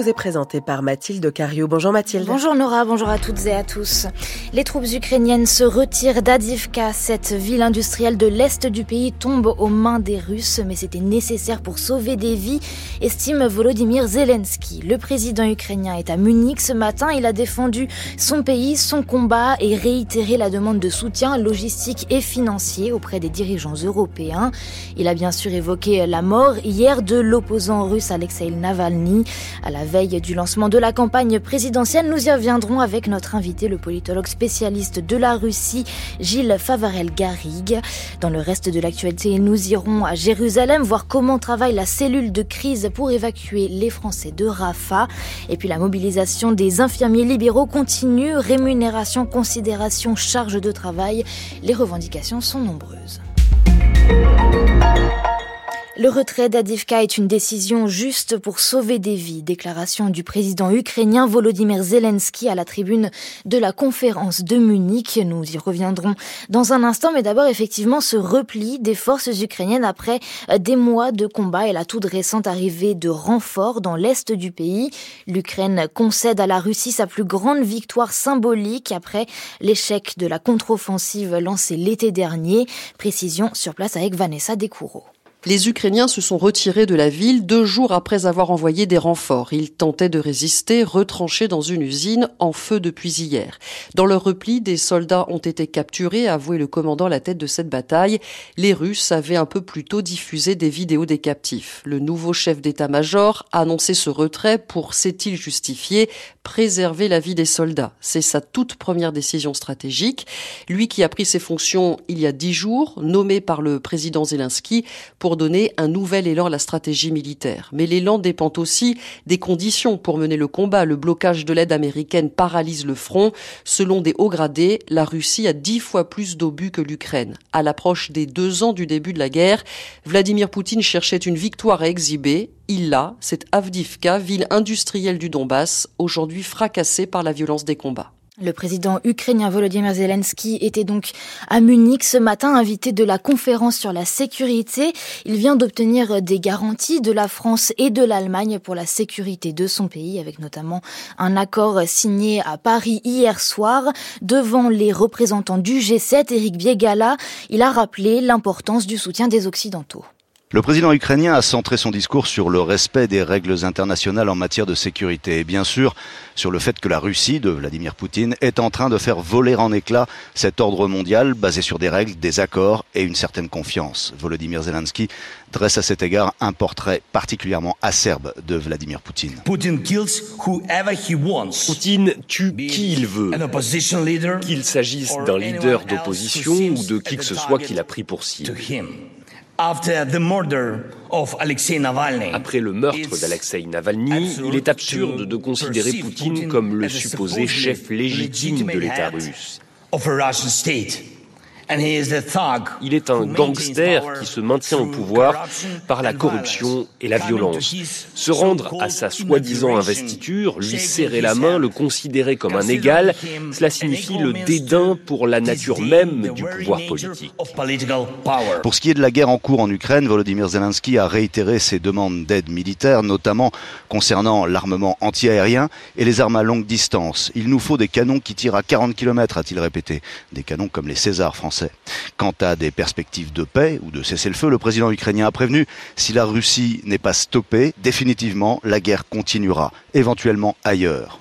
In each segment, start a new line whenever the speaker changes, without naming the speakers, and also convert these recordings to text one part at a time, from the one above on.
vous est présenté par Mathilde Cario. Bonjour Mathilde.
Bonjour Nora, bonjour à toutes et à tous. Les troupes ukrainiennes se retirent d'Adivka. Cette ville industrielle de l'Est du pays tombe aux mains des Russes, mais c'était nécessaire pour sauver des vies, estime Volodymyr Zelensky. Le président ukrainien est à Munich ce matin. Il a défendu son pays, son combat et réitéré la demande de soutien logistique et financier auprès des dirigeants européens. Il a bien sûr évoqué la mort hier de l'opposant russe Alexei Navalny. À la veille du lancement de la campagne présidentielle, nous y reviendrons avec notre invité, le politologue spécialiste de la Russie, Gilles Favarel-Garrigue. Dans le reste de l'actualité, nous irons à Jérusalem voir comment travaille la cellule de crise pour évacuer les Français de Rafah. Et puis la mobilisation des infirmiers libéraux continue. Rémunération, considération, charge de travail. Les revendications sont nombreuses. Le retrait d'Adivka est une décision juste pour sauver des vies. Déclaration du président ukrainien Volodymyr Zelensky à la tribune de la conférence de Munich. Nous y reviendrons dans un instant, mais d'abord effectivement ce repli des forces ukrainiennes après des mois de combat et la toute récente arrivée de renforts dans l'est du pays. L'Ukraine concède à la Russie sa plus grande victoire symbolique après l'échec de la contre-offensive lancée l'été dernier. Précision sur place avec Vanessa Descoureaux.
Les Ukrainiens se sont retirés de la ville deux jours après avoir envoyé des renforts. Ils tentaient de résister, retranchés dans une usine en feu depuis hier. Dans leur repli, des soldats ont été capturés, a avoué le commandant la tête de cette bataille. Les Russes avaient un peu plus tôt diffusé des vidéos des captifs. Le nouveau chef d'état-major a annoncé ce retrait pour, s'est-il justifié, préserver la vie des soldats. C'est sa toute première décision stratégique. Lui qui a pris ses fonctions il y a dix jours, nommé par le président Zelensky pour pour donner un nouvel élan à la stratégie militaire. Mais l'élan dépend aussi des conditions pour mener le combat. Le blocage de l'aide américaine paralyse le front. Selon des hauts gradés, la Russie a dix fois plus d'obus que l'Ukraine. À l'approche des deux ans du début de la guerre, Vladimir Poutine cherchait une victoire à exhiber. Il l'a, c'est Avdivka, ville industrielle du Donbass, aujourd'hui fracassée par la violence des combats.
Le président ukrainien Volodymyr Zelensky était donc à Munich ce matin, invité de la conférence sur la sécurité. Il vient d'obtenir des garanties de la France et de l'Allemagne pour la sécurité de son pays, avec notamment un accord signé à Paris hier soir devant les représentants du G7. Eric Biegala, il a rappelé l'importance du soutien des Occidentaux.
Le président ukrainien a centré son discours sur le respect des règles internationales en matière de sécurité et bien sûr sur le fait que la Russie de Vladimir Poutine est en train de faire voler en éclats cet ordre mondial basé sur des règles, des accords et une certaine confiance. Volodymyr Zelensky dresse à cet égard un portrait particulièrement acerbe de Vladimir Poutine.
Poutine
tue qui il veut, qu'il s'agisse d'un leader d'opposition ou de qui que ce soit qu'il a pris pour cible. Après le meurtre d'Alexei Navalny, il est absurde de considérer Poutine comme le supposé chef légitime de l'État russe. Il est un gangster qui se maintient au pouvoir par la corruption et la violence. Se rendre à sa soi-disant investiture, lui serrer la main, le considérer comme un égal, cela signifie le dédain pour la nature même du pouvoir politique.
Pour ce qui est de la guerre en cours en Ukraine, Volodymyr Zelensky a réitéré ses demandes d'aide militaire, notamment concernant l'armement antiaérien et les armes à longue distance. Il nous faut des canons qui tirent à 40 km, a-t-il répété. Des canons comme les Césars français. Quant à des perspectives de paix ou de cessez-le-feu, le président ukrainien a prévenu si la Russie n'est pas stoppée, définitivement, la guerre continuera, éventuellement ailleurs.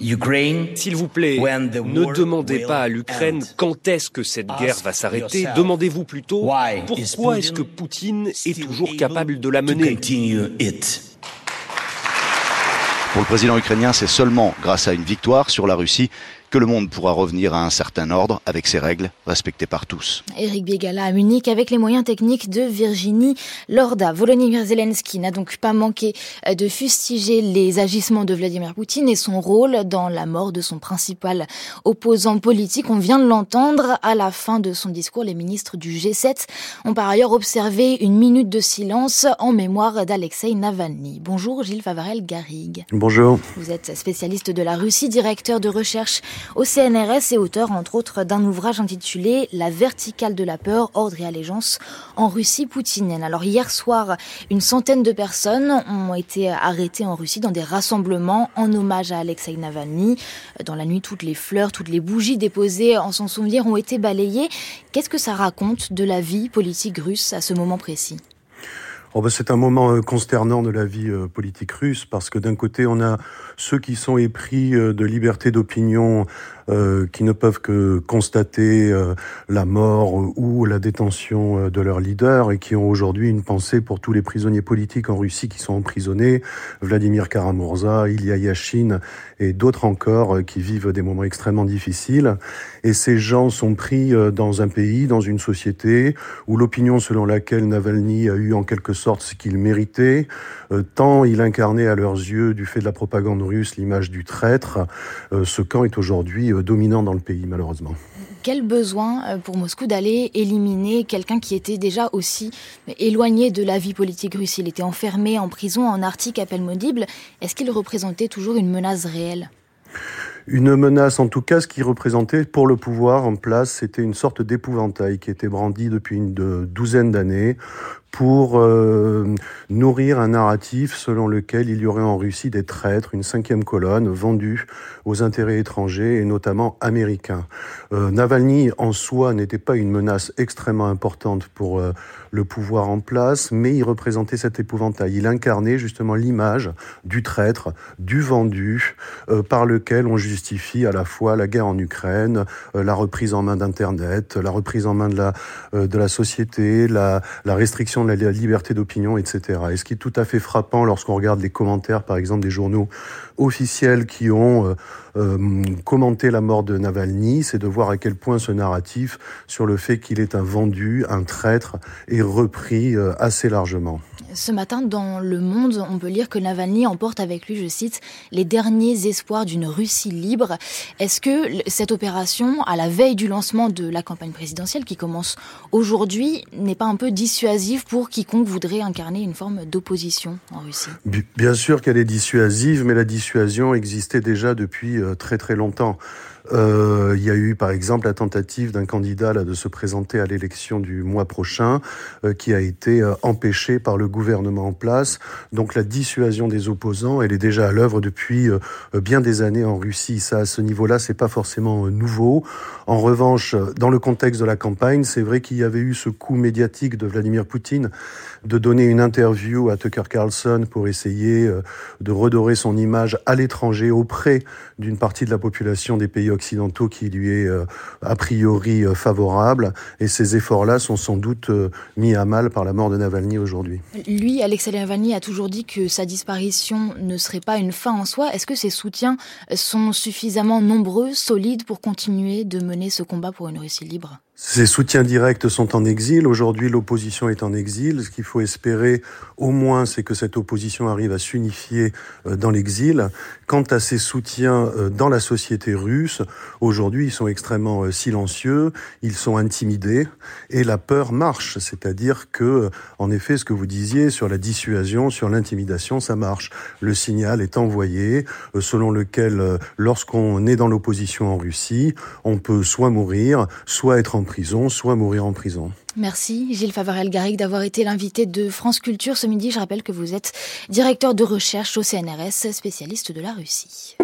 S'il vous plaît, ne demandez pas à l'Ukraine quand est-ce que cette guerre va s'arrêter, demandez-vous plutôt pourquoi est-ce que Poutine est toujours capable de la mener?
Pour le président ukrainien, c'est seulement grâce à une victoire sur la Russie que le monde pourra revenir à un certain ordre avec ses règles respectées par tous.
Éric Biegala à Munich avec les moyens techniques de Virginie Lorda. Volodymyr Zelensky n'a donc pas manqué de fustiger les agissements de Vladimir Poutine et son rôle dans la mort de son principal opposant politique. On vient de l'entendre à la fin de son discours. Les ministres du G7 ont par ailleurs observé une minute de silence en mémoire d'Alexei Navalny. Bonjour Gilles Favarel-Garrigue.
Bonjour.
Vous êtes spécialiste de la Russie, directeur de recherche au CNRS et auteur entre autres d'un ouvrage intitulé La verticale de la peur, ordre et allégeance en Russie poutinienne. Alors hier soir, une centaine de personnes ont été arrêtées en Russie dans des rassemblements en hommage à Alexei Navalny. Dans la nuit, toutes les fleurs, toutes les bougies déposées en son souvenir ont été balayées. Qu'est-ce que ça raconte de la vie politique russe à ce moment précis?
Oh ben c'est un moment euh, consternant de la vie euh, politique russe parce que d'un côté on a ceux qui sont épris euh, de liberté d'opinion euh, qui ne peuvent que constater euh, la mort ou la détention de leur leader et qui ont aujourd'hui une pensée pour tous les prisonniers politiques en Russie qui sont emprisonnés, Vladimir Karamurza, Ilya Yashin et d'autres encore qui vivent des moments extrêmement difficiles. Et ces gens sont pris dans un pays, dans une société où l'opinion selon laquelle Navalny a eu en quelque sorte ce qu'il méritait, tant il incarnait à leurs yeux, du fait de la propagande russe, l'image du traître, ce camp est aujourd'hui dominant dans le pays, malheureusement.
Quel besoin euh, pour Moscou d'aller éliminer quelqu'un qui était déjà aussi éloigné de la vie politique russe? Il était enfermé en prison en Arctique à peine maudible. Est-ce qu'il représentait toujours une menace réelle?
Une menace, en tout cas, ce qui représentait pour le pouvoir en place, c'était une sorte d'épouvantail qui était brandi depuis une douzaine d'années pour euh, nourrir un narratif selon lequel il y aurait en Russie des traîtres, une cinquième colonne vendue aux intérêts étrangers et notamment américains. Euh, Navalny en soi n'était pas une menace extrêmement importante pour euh, le pouvoir en place, mais il représentait cet épouvantail. Il incarnait justement l'image du traître, du vendu, par lequel on justifie à la fois la guerre en Ukraine, la reprise en main d'Internet, la reprise en main de la, société, la restriction de la liberté d'opinion, etc. Et ce qui est tout à fait frappant lorsqu'on regarde les commentaires, par exemple, des journaux officiels qui ont euh, euh, commenté la mort de Navalny, c'est de voir à quel point ce narratif sur le fait qu'il est un vendu, un traître, est repris euh, assez largement.
Ce matin, dans Le Monde, on peut lire que Navalny emporte avec lui, je cite, les derniers espoirs d'une Russie libre. Est-ce que cette opération, à la veille du lancement de la campagne présidentielle qui commence aujourd'hui, n'est pas un peu dissuasive pour quiconque voudrait incarner une forme d'opposition en Russie?
Bien sûr qu'elle est dissuasive, mais la dissuasion existait déjà depuis euh, très très longtemps. Euh, il y a eu par exemple la tentative d'un candidat là, de se présenter à l'élection du mois prochain euh, qui a été euh, empêchée par le gouvernement en place. Donc la dissuasion des opposants, elle est déjà à l'œuvre depuis euh, bien des années en Russie. Ça, à ce niveau-là, c'est pas forcément nouveau. En revanche, dans le contexte de la campagne, c'est vrai qu'il y avait eu ce coup médiatique de Vladimir Poutine de donner une interview à Tucker Carlson pour essayer de redorer son image à l'étranger auprès d'une partie de la population des pays occidentaux qui lui est euh, a priori euh, favorable. Et ces efforts-là sont sans doute euh, mis à mal par la mort de Navalny aujourd'hui.
Lui, Alexei Navalny, a toujours dit que sa disparition ne serait pas une fin en soi. Est-ce que ses soutiens sont suffisamment nombreux, solides pour continuer de mener ce combat pour une Russie libre?
Ses soutiens directs sont en exil. Aujourd'hui, l'opposition est en exil. Ce qu'il faut espérer, au moins, c'est que cette opposition arrive à s'unifier euh, dans l'exil. Quant à ses soutiens euh, dans la société russe, aujourd'hui, ils sont extrêmement euh, silencieux, ils sont intimidés, et la peur marche. C'est-à-dire que, en effet, ce que vous disiez sur la dissuasion, sur l'intimidation, ça marche. Le signal est envoyé, selon lequel, lorsqu'on est dans l'opposition en Russie, on peut soit mourir, soit être en prison, soit mourir en prison.
Merci Gilles Favarel-Garrigue d'avoir été l'invité de France Culture ce midi. Je rappelle que vous êtes directeur de recherche au CNRS, spécialiste de la Russie.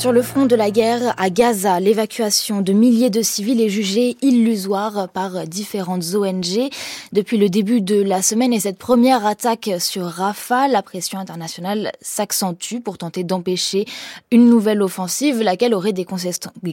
Sur le front de la guerre à Gaza, l'évacuation de milliers de civils est jugée illusoire par différentes ONG. Depuis le début de la semaine et cette première attaque sur Rafah, la pression internationale s'accentue pour tenter d'empêcher une nouvelle offensive, laquelle aurait des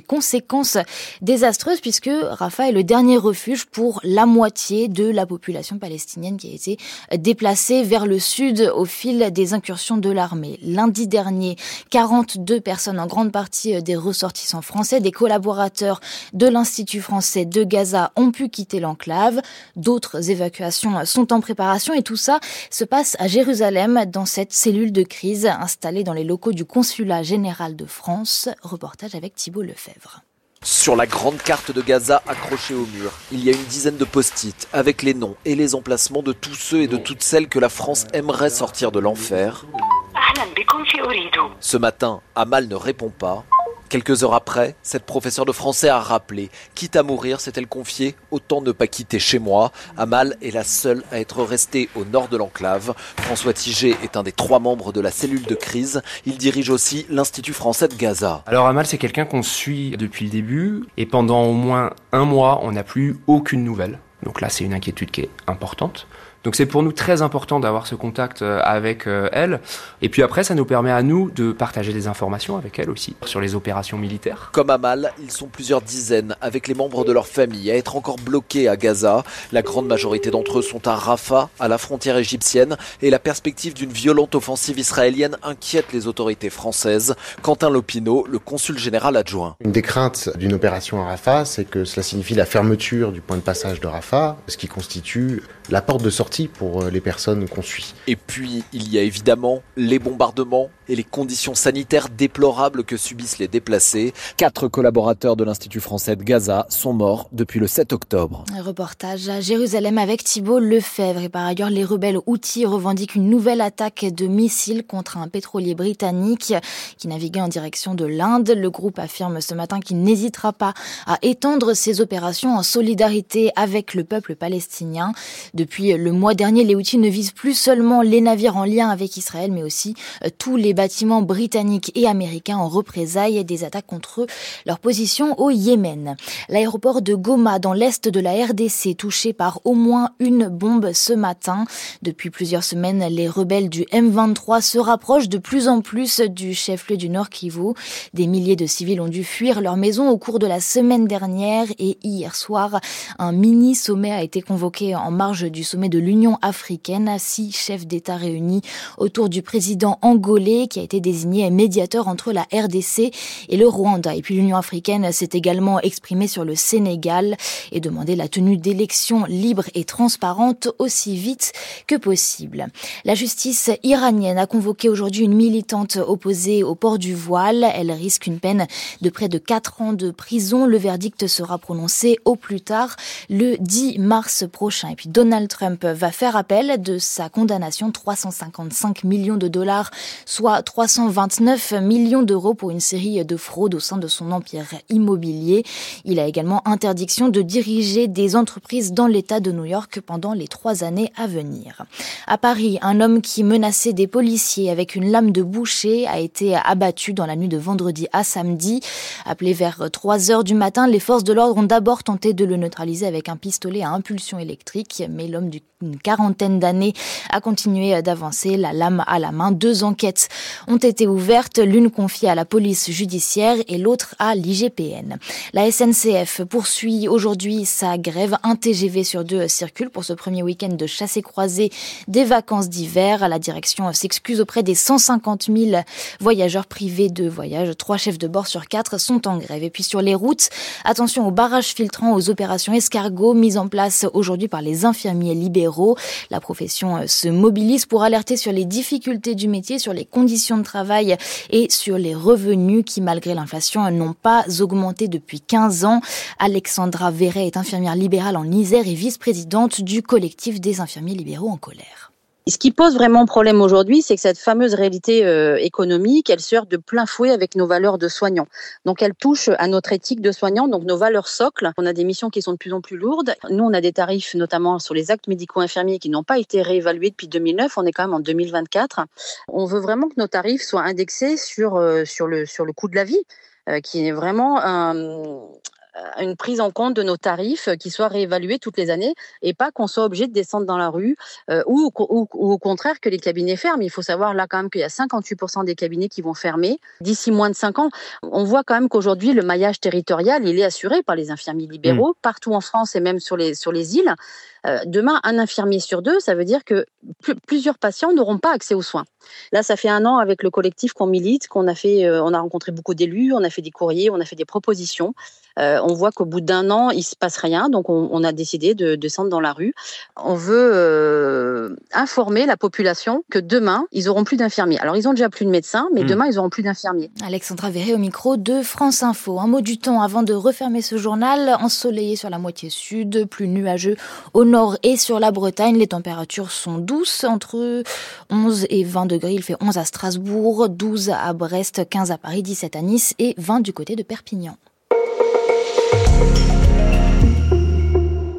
conséquences désastreuses puisque Rafah est le dernier refuge pour la moitié de la population palestinienne qui a été déplacée vers le sud au fil des incursions de l'armée. Lundi dernier, 42 personnes en grande partie euh, des ressortissants français, des collaborateurs de l'Institut français de Gaza ont pu quitter l'enclave. D'autres évacuations sont en préparation et tout ça se passe à Jérusalem dans cette cellule de crise installée dans les locaux du Consulat général de France. Reportage avec Thibault Lefebvre.
Sur la grande carte de Gaza accrochée au mur, il y a une dizaine de post-it avec les noms et les emplacements de tous ceux et de toutes celles que la France aimerait sortir de l'enfer. Ce matin, Amal ne répond pas. Quelques heures après, cette professeure de français a rappelé Quitte à mourir, s'est-elle confiée, autant ne pas quitter chez moi. Amal est la seule à être restée au nord de l'enclave. François Tigé est un des trois membres de la cellule de crise. Il dirige aussi l'Institut français de Gaza.
Alors Amal, c'est quelqu'un qu'on suit depuis le début et pendant au moins un mois, on n'a plus aucune nouvelle. Donc là, c'est une inquiétude qui est importante. Donc c'est pour nous très important d'avoir ce contact euh, avec euh, elle. Et puis après, ça nous permet à nous de partager des informations avec elle aussi sur les opérations militaires.
Comme Amal, ils sont plusieurs dizaines avec les membres de leur famille à être encore bloqués à Gaza. La grande majorité d'entre eux sont à Rafah, à la frontière égyptienne, et la perspective d'une violente offensive israélienne inquiète les autorités françaises. Quentin Lopineau, le consul général adjoint.
Une des craintes d'une opération à Rafah, c'est que cela signifie la fermeture du point de passage de Rafah, ce qui constitue la porte de sortie pour euh, les personnes qu'on suit.
Et puis, il y a évidemment les bombardements et les conditions sanitaires déplorables que subissent les déplacés. Quatre collaborateurs de l'Institut français de Gaza sont morts depuis le 7 octobre.
Un reportage à Jérusalem avec Thibault Lefebvre. Et par ailleurs, les rebelles outils revendiquent une nouvelle attaque de missiles contre un pétrolier britannique qui naviguait en direction de l'Inde. Le groupe affirme ce matin qu'il n'hésitera pas à étendre ses opérations en solidarité avec le peuple palestinien. Depuis le mois dernier, les outils ne visent plus seulement les navires en lien avec Israël, mais aussi tous les bâtiments britanniques et américains en représailles des attaques contre leur position au Yémen. L'aéroport de Goma, dans l'est de la RDC, touché par au moins une bombe ce matin. Depuis plusieurs semaines, les rebelles du M23 se rapprochent de plus en plus du chef-lieu du Nord Kivu. Des milliers de civils ont dû fuir leur maison au cours de la semaine dernière et hier soir, un mini sommet a été convoqué en marge du sommet de l'Union africaine. Six chefs d'État réunis autour du président angolais qui a été désigné médiateur entre la RDC et le Rwanda. Et puis l'Union africaine s'est également exprimée sur le Sénégal et demandé la tenue d'élections libres et transparentes aussi vite que possible. La justice iranienne a convoqué aujourd'hui une militante opposée au port du voile. Elle risque une peine de près de 4 ans de prison. Le verdict sera prononcé au plus tard le 10 mars prochain. Et puis Donald Trump va faire appel de sa condamnation 355 millions de dollars, soit 329 millions d'euros pour une série de fraudes au sein de son empire immobilier. Il a également interdiction de diriger des entreprises dans l'État de New York pendant les trois années à venir. À Paris, un homme qui menaçait des policiers avec une lame de boucher a été abattu dans la nuit de vendredi à samedi. Appelé vers 3 heures du matin, les forces de l'ordre ont d'abord tenté de le neutraliser avec un pistolet à impulsion électrique, mais l'homme d'une quarantaine d'années a continué d'avancer, la lame à la main. Deux enquêtes ont été ouvertes, l'une confiée à la police judiciaire et l'autre à l'IGPN. La SNCF poursuit aujourd'hui sa grève. Un TGV sur deux circule pour ce premier week-end de chassé croisé des vacances d'hiver. La direction s'excuse auprès des 150 000 voyageurs privés de voyage. Trois chefs de bord sur quatre sont en grève. Et puis sur les routes, attention aux barrages filtrants, aux opérations escargots mises en place aujourd'hui par les infirmiers libéraux. La profession se mobilise pour alerter sur les difficultés du métier, sur les conditions de travail et sur les revenus qui, malgré l'inflation, n'ont pas augmenté depuis 15 ans. Alexandra Verret est infirmière libérale en Isère et vice-présidente du collectif des infirmiers libéraux en colère.
Ce qui pose vraiment problème aujourd'hui, c'est que cette fameuse réalité euh, économique, elle se de plein fouet avec nos valeurs de soignants. Donc elle touche à notre éthique de soignants, donc nos valeurs socles. On a des missions qui sont de plus en plus lourdes. Nous, on a des tarifs notamment sur les actes médicaux infirmiers qui n'ont pas été réévalués depuis 2009. On est quand même en 2024. On veut vraiment que nos tarifs soient indexés sur, euh, sur, le, sur le coût de la vie euh, qui est vraiment un, une prise en compte de nos tarifs qui soient réévalués toutes les années et pas qu'on soit obligé de descendre dans la rue euh, ou, au contraire que les cabinets ferment. Il faut savoir là quand même qu'il y a 58% des cabinets qui vont fermer d'ici moins de 5 ans. On voit quand même qu'aujourd'hui le maillage territorial il est assuré par les infirmiers libéraux mmh. partout en France et même sur les, sur les îles. Euh, demain, un infirmier sur deux, ça veut dire que plusieurs patients n'auront pas accès aux soins. Là, ça fait un an avec le collectif qu'on milite, qu'on a fait, on a rencontré beaucoup d'élus, on a fait des courriers, on a fait des propositions. On voit qu'au bout d'un an, il se passe rien, donc on, a décidé de descendre dans la rue. On veut euh, informer la population que demain, ils auront plus d'infirmiers. Alors, ils ont déjà plus de médecins, mais hmm. demain, ils auront plus d'infirmiers.
Alexandra Verré au micro de France Info. Un mot du temps avant de refermer ce journal. Ensoleillé sur la moitié sud, plus nuageux au nord et sur la Bretagne. Les températures sont douces, entre 11 et 20 degrés. Il fait 11 à Strasbourg, 12 à Brest, 15 à Paris, 17 à Nice et 20 du côté de Perpignan. Thank you